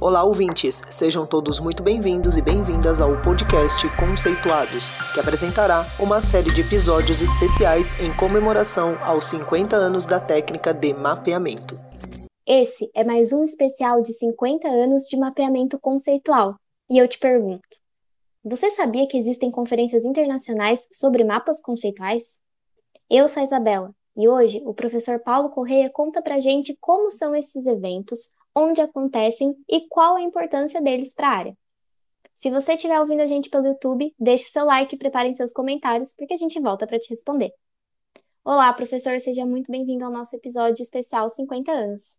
Olá, ouvintes! Sejam todos muito bem-vindos e bem-vindas ao podcast Conceituados, que apresentará uma série de episódios especiais em comemoração aos 50 anos da técnica de mapeamento. Esse é mais um especial de 50 anos de mapeamento conceitual. E eu te pergunto: você sabia que existem conferências internacionais sobre mapas conceituais? Eu sou a Isabela e hoje o professor Paulo Correia conta pra gente como são esses eventos, onde acontecem e qual a importância deles para a área. Se você estiver ouvindo a gente pelo YouTube, deixe seu like e preparem seus comentários, porque a gente volta para te responder. Olá, professor, seja muito bem-vindo ao nosso episódio especial 50 anos.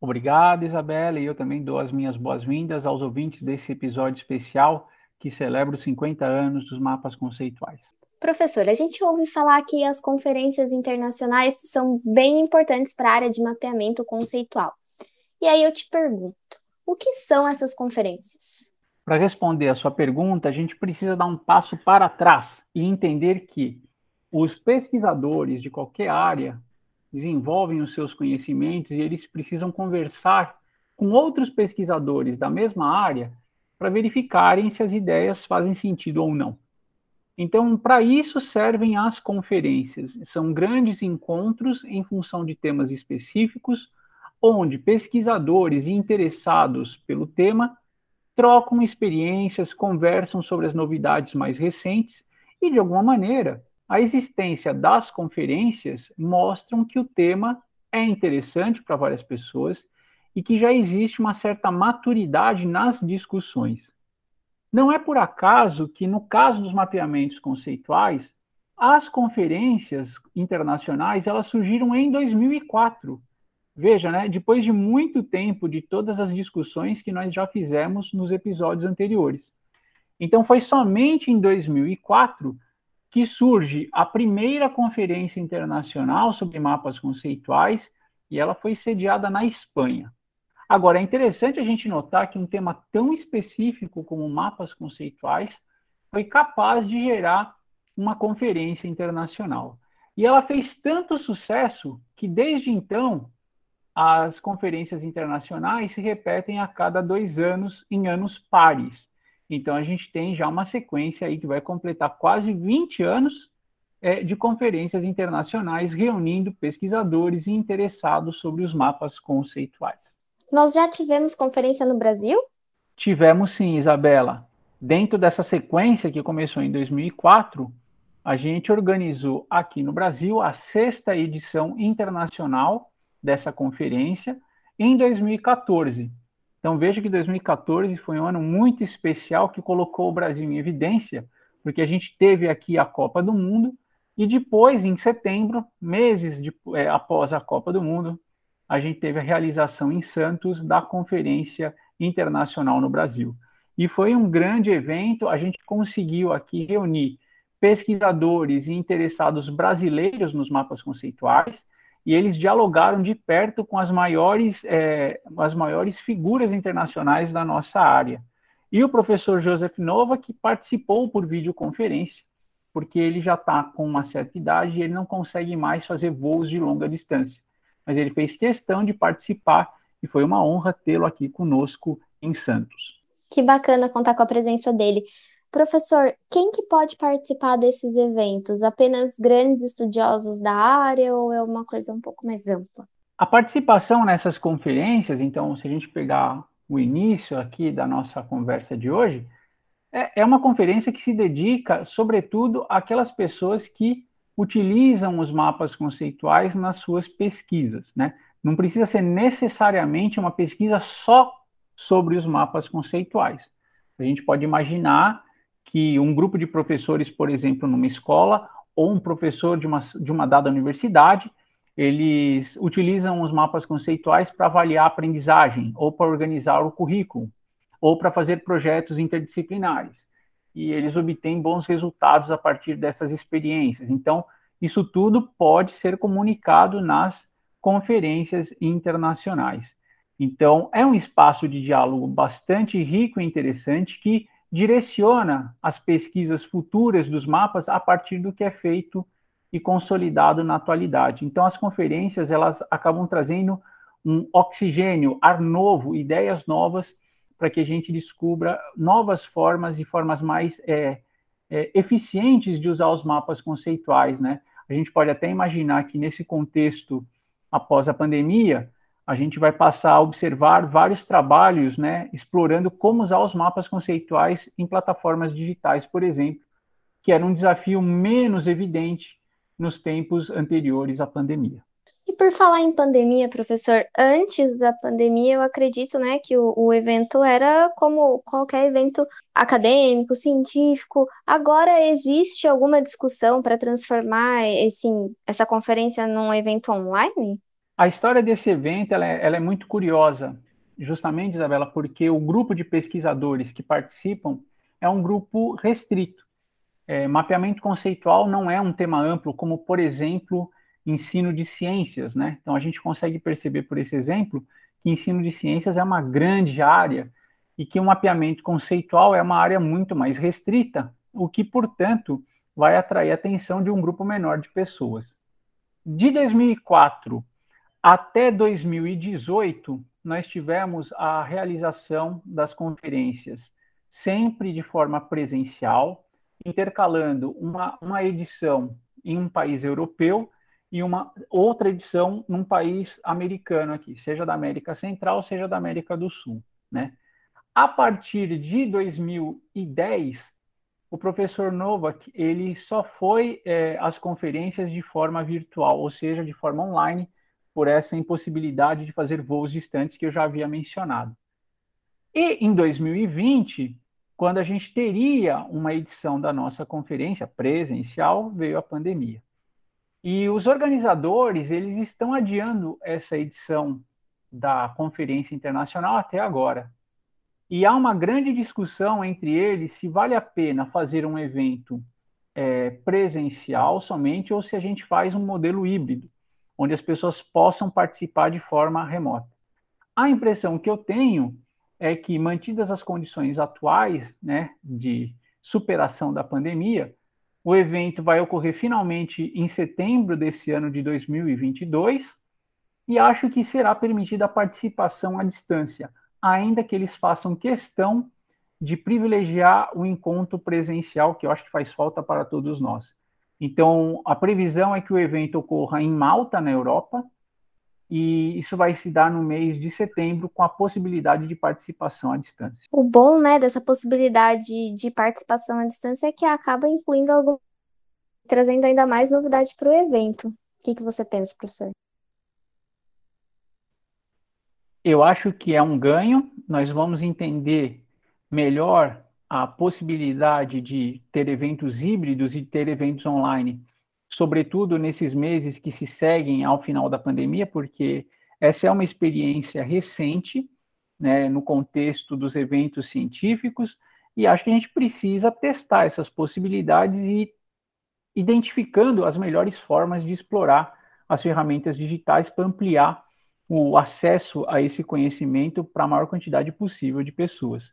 Obrigado, Isabela, e eu também dou as minhas boas-vindas aos ouvintes desse episódio especial que celebra os 50 anos dos mapas conceituais. Professor, a gente ouve falar que as conferências internacionais são bem importantes para a área de mapeamento conceitual. E aí eu te pergunto, o que são essas conferências? Para responder a sua pergunta, a gente precisa dar um passo para trás e entender que os pesquisadores de qualquer área desenvolvem os seus conhecimentos e eles precisam conversar com outros pesquisadores da mesma área para verificarem se as ideias fazem sentido ou não. Então, para isso servem as conferências. São grandes encontros em função de temas específicos onde pesquisadores interessados pelo tema trocam experiências, conversam sobre as novidades mais recentes e, de alguma maneira, a existência das conferências mostram que o tema é interessante para várias pessoas e que já existe uma certa maturidade nas discussões. Não é por acaso que, no caso dos mapeamentos conceituais, as conferências internacionais elas surgiram em 2004 Veja, né, depois de muito tempo de todas as discussões que nós já fizemos nos episódios anteriores. Então, foi somente em 2004 que surge a primeira conferência internacional sobre mapas conceituais e ela foi sediada na Espanha. Agora, é interessante a gente notar que um tema tão específico como mapas conceituais foi capaz de gerar uma conferência internacional. E ela fez tanto sucesso que, desde então, as conferências internacionais se repetem a cada dois anos, em anos pares. Então, a gente tem já uma sequência aí que vai completar quase 20 anos é, de conferências internacionais reunindo pesquisadores e interessados sobre os mapas conceituais. Nós já tivemos conferência no Brasil? Tivemos sim, Isabela. Dentro dessa sequência que começou em 2004, a gente organizou aqui no Brasil a sexta edição internacional dessa conferência em 2014. Então veja que 2014 foi um ano muito especial que colocou o Brasil em evidência, porque a gente teve aqui a Copa do Mundo e depois, em setembro, meses de, é, após a Copa do Mundo, a gente teve a realização em Santos da Conferência Internacional no Brasil. E foi um grande evento, a gente conseguiu aqui reunir pesquisadores e interessados brasileiros nos mapas conceituais, e eles dialogaram de perto com as maiores, é, as maiores figuras internacionais da nossa área. E o professor Joseph Nova, que participou por videoconferência, porque ele já está com uma certa idade e ele não consegue mais fazer voos de longa distância. Mas ele fez questão de participar e foi uma honra tê-lo aqui conosco em Santos. Que bacana contar com a presença dele. Professor, quem que pode participar desses eventos? Apenas grandes estudiosos da área ou é uma coisa um pouco mais ampla? A participação nessas conferências, então, se a gente pegar o início aqui da nossa conversa de hoje, é, é uma conferência que se dedica, sobretudo, àquelas pessoas que utilizam os mapas conceituais nas suas pesquisas, né? Não precisa ser necessariamente uma pesquisa só sobre os mapas conceituais. A gente pode imaginar que um grupo de professores, por exemplo, numa escola, ou um professor de uma, de uma dada universidade, eles utilizam os mapas conceituais para avaliar a aprendizagem, ou para organizar o currículo, ou para fazer projetos interdisciplinares. E eles obtêm bons resultados a partir dessas experiências. Então, isso tudo pode ser comunicado nas conferências internacionais. Então, é um espaço de diálogo bastante rico e interessante que direciona as pesquisas futuras dos mapas a partir do que é feito e consolidado na atualidade. Então, as conferências elas acabam trazendo um oxigênio, ar novo, ideias novas, para que a gente descubra novas formas e formas mais é, é, eficientes de usar os mapas conceituais, né? A gente pode até imaginar que nesse contexto, após a pandemia, a gente vai passar a observar vários trabalhos, né, explorando como usar os mapas conceituais em plataformas digitais, por exemplo, que era um desafio menos evidente nos tempos anteriores à pandemia. E por falar em pandemia, professor, antes da pandemia, eu acredito, né, que o, o evento era como qualquer evento acadêmico, científico. Agora existe alguma discussão para transformar esse, essa conferência num evento online? A história desse evento ela é, ela é muito curiosa, justamente, Isabela, porque o grupo de pesquisadores que participam é um grupo restrito. É, mapeamento conceitual não é um tema amplo, como, por exemplo, ensino de ciências, né? Então, a gente consegue perceber por esse exemplo que ensino de ciências é uma grande área e que o mapeamento conceitual é uma área muito mais restrita, o que, portanto, vai atrair a atenção de um grupo menor de pessoas. De 2004 até 2018, nós tivemos a realização das conferências sempre de forma presencial, intercalando uma, uma edição em um país europeu e uma outra edição num país americano aqui, seja da América Central, seja da América do Sul, né? A partir de 2010, o professor Novak ele só foi é, às conferências de forma virtual, ou seja, de forma online, por essa impossibilidade de fazer voos distantes que eu já havia mencionado. E em 2020, quando a gente teria uma edição da nossa conferência presencial, veio a pandemia. E os organizadores, eles estão adiando essa edição da conferência internacional até agora. E há uma grande discussão entre eles se vale a pena fazer um evento é, presencial somente ou se a gente faz um modelo híbrido, onde as pessoas possam participar de forma remota. A impressão que eu tenho é que, mantidas as condições atuais né, de superação da pandemia, o evento vai ocorrer finalmente em setembro desse ano de 2022 e acho que será permitida a participação à distância, ainda que eles façam questão de privilegiar o encontro presencial, que eu acho que faz falta para todos nós. Então, a previsão é que o evento ocorra em Malta, na Europa, e isso vai se dar no mês de setembro com a possibilidade de participação à distância. O bom, né, dessa possibilidade de participação à distância é que acaba incluindo algum trazendo ainda mais novidade para o evento. O que, que você pensa, professor? Eu acho que é um ganho. Nós vamos entender melhor a possibilidade de ter eventos híbridos e ter eventos online sobretudo nesses meses que se seguem ao final da pandemia, porque essa é uma experiência recente, né, no contexto dos eventos científicos, e acho que a gente precisa testar essas possibilidades e identificando as melhores formas de explorar as ferramentas digitais para ampliar o acesso a esse conhecimento para a maior quantidade possível de pessoas.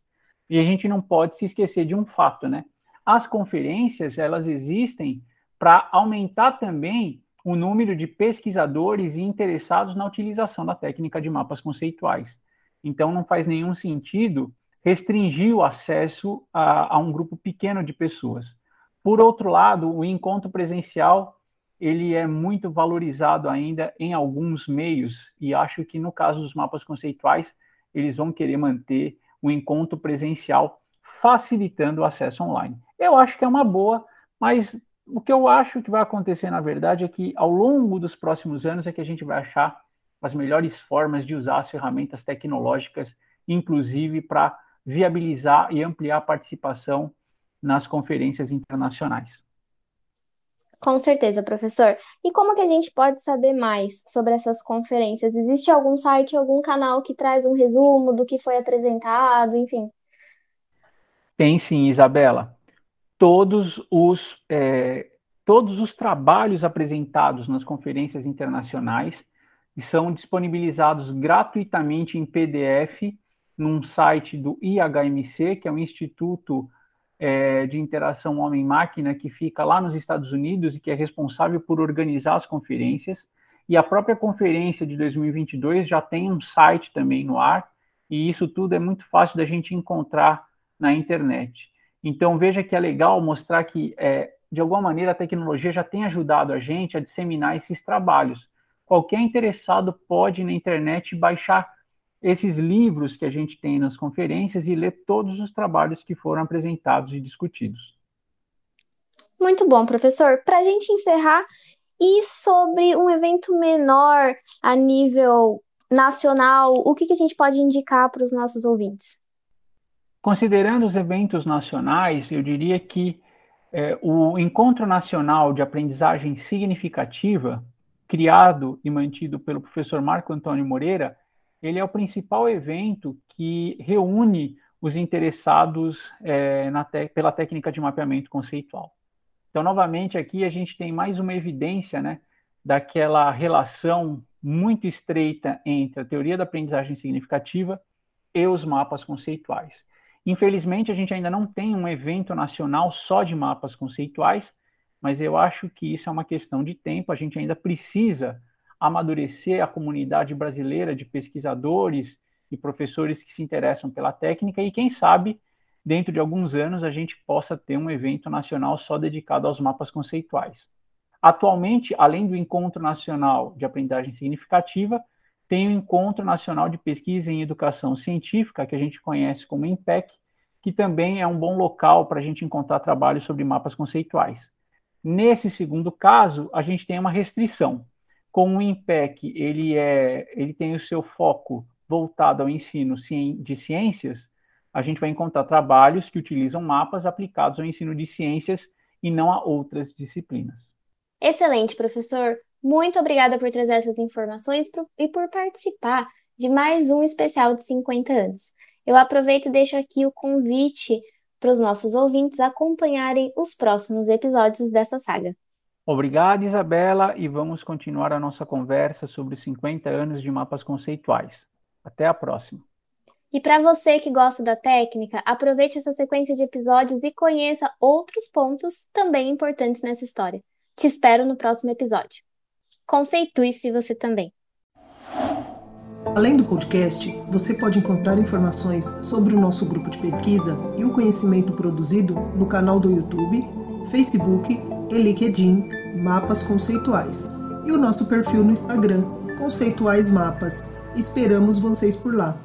E a gente não pode se esquecer de um fato, né? As conferências, elas existem para aumentar também o número de pesquisadores e interessados na utilização da técnica de mapas conceituais. Então, não faz nenhum sentido restringir o acesso a, a um grupo pequeno de pessoas. Por outro lado, o encontro presencial ele é muito valorizado ainda em alguns meios e acho que no caso dos mapas conceituais eles vão querer manter o encontro presencial facilitando o acesso online. Eu acho que é uma boa, mas o que eu acho que vai acontecer, na verdade, é que ao longo dos próximos anos é que a gente vai achar as melhores formas de usar as ferramentas tecnológicas, inclusive para viabilizar e ampliar a participação nas conferências internacionais. Com certeza, professor. E como que a gente pode saber mais sobre essas conferências? Existe algum site, algum canal que traz um resumo do que foi apresentado, enfim? Tem sim, Isabela todos os, é, todos os trabalhos apresentados nas conferências internacionais são disponibilizados gratuitamente em PDF num site do IHMC, que é o Instituto é, de Interação Homem-Máquina, que fica lá nos Estados Unidos e que é responsável por organizar as conferências. e a própria conferência de 2022 já tem um site também no ar, e isso tudo é muito fácil da gente encontrar na internet. Então, veja que é legal mostrar que, é, de alguma maneira, a tecnologia já tem ajudado a gente a disseminar esses trabalhos. Qualquer interessado pode, na internet, baixar esses livros que a gente tem nas conferências e ler todos os trabalhos que foram apresentados e discutidos. Muito bom, professor. Para a gente encerrar, e sobre um evento menor a nível nacional, o que, que a gente pode indicar para os nossos ouvintes? Considerando os eventos nacionais, eu diria que é, o Encontro Nacional de Aprendizagem Significativa, criado e mantido pelo professor Marco Antônio Moreira, ele é o principal evento que reúne os interessados é, pela técnica de mapeamento conceitual. Então, novamente, aqui a gente tem mais uma evidência né, daquela relação muito estreita entre a teoria da aprendizagem significativa e os mapas conceituais. Infelizmente, a gente ainda não tem um evento nacional só de mapas conceituais, mas eu acho que isso é uma questão de tempo. A gente ainda precisa amadurecer a comunidade brasileira de pesquisadores e professores que se interessam pela técnica e quem sabe dentro de alguns anos a gente possa ter um evento nacional só dedicado aos mapas conceituais. Atualmente, além do Encontro Nacional de Aprendizagem Significativa, tem o Encontro Nacional de Pesquisa em Educação Científica, que a gente conhece como INPEC, que também é um bom local para a gente encontrar trabalhos sobre mapas conceituais. Nesse segundo caso, a gente tem uma restrição. Como o INPEC ele, é, ele tem o seu foco voltado ao ensino de ciências, a gente vai encontrar trabalhos que utilizam mapas aplicados ao ensino de ciências e não a outras disciplinas. Excelente, professor. Muito obrigada por trazer essas informações e por participar de mais um especial de 50 anos. Eu aproveito e deixo aqui o convite para os nossos ouvintes acompanharem os próximos episódios dessa saga. Obrigado, Isabela, e vamos continuar a nossa conversa sobre os 50 anos de mapas conceituais. Até a próxima. E para você que gosta da técnica, aproveite essa sequência de episódios e conheça outros pontos também importantes nessa história. Te espero no próximo episódio. Conceitue-se você também. Além do podcast, você pode encontrar informações sobre o nosso grupo de pesquisa e o conhecimento produzido no canal do YouTube, Facebook e LinkedIn Mapas Conceituais e o nosso perfil no Instagram Conceituais Mapas. Esperamos vocês por lá.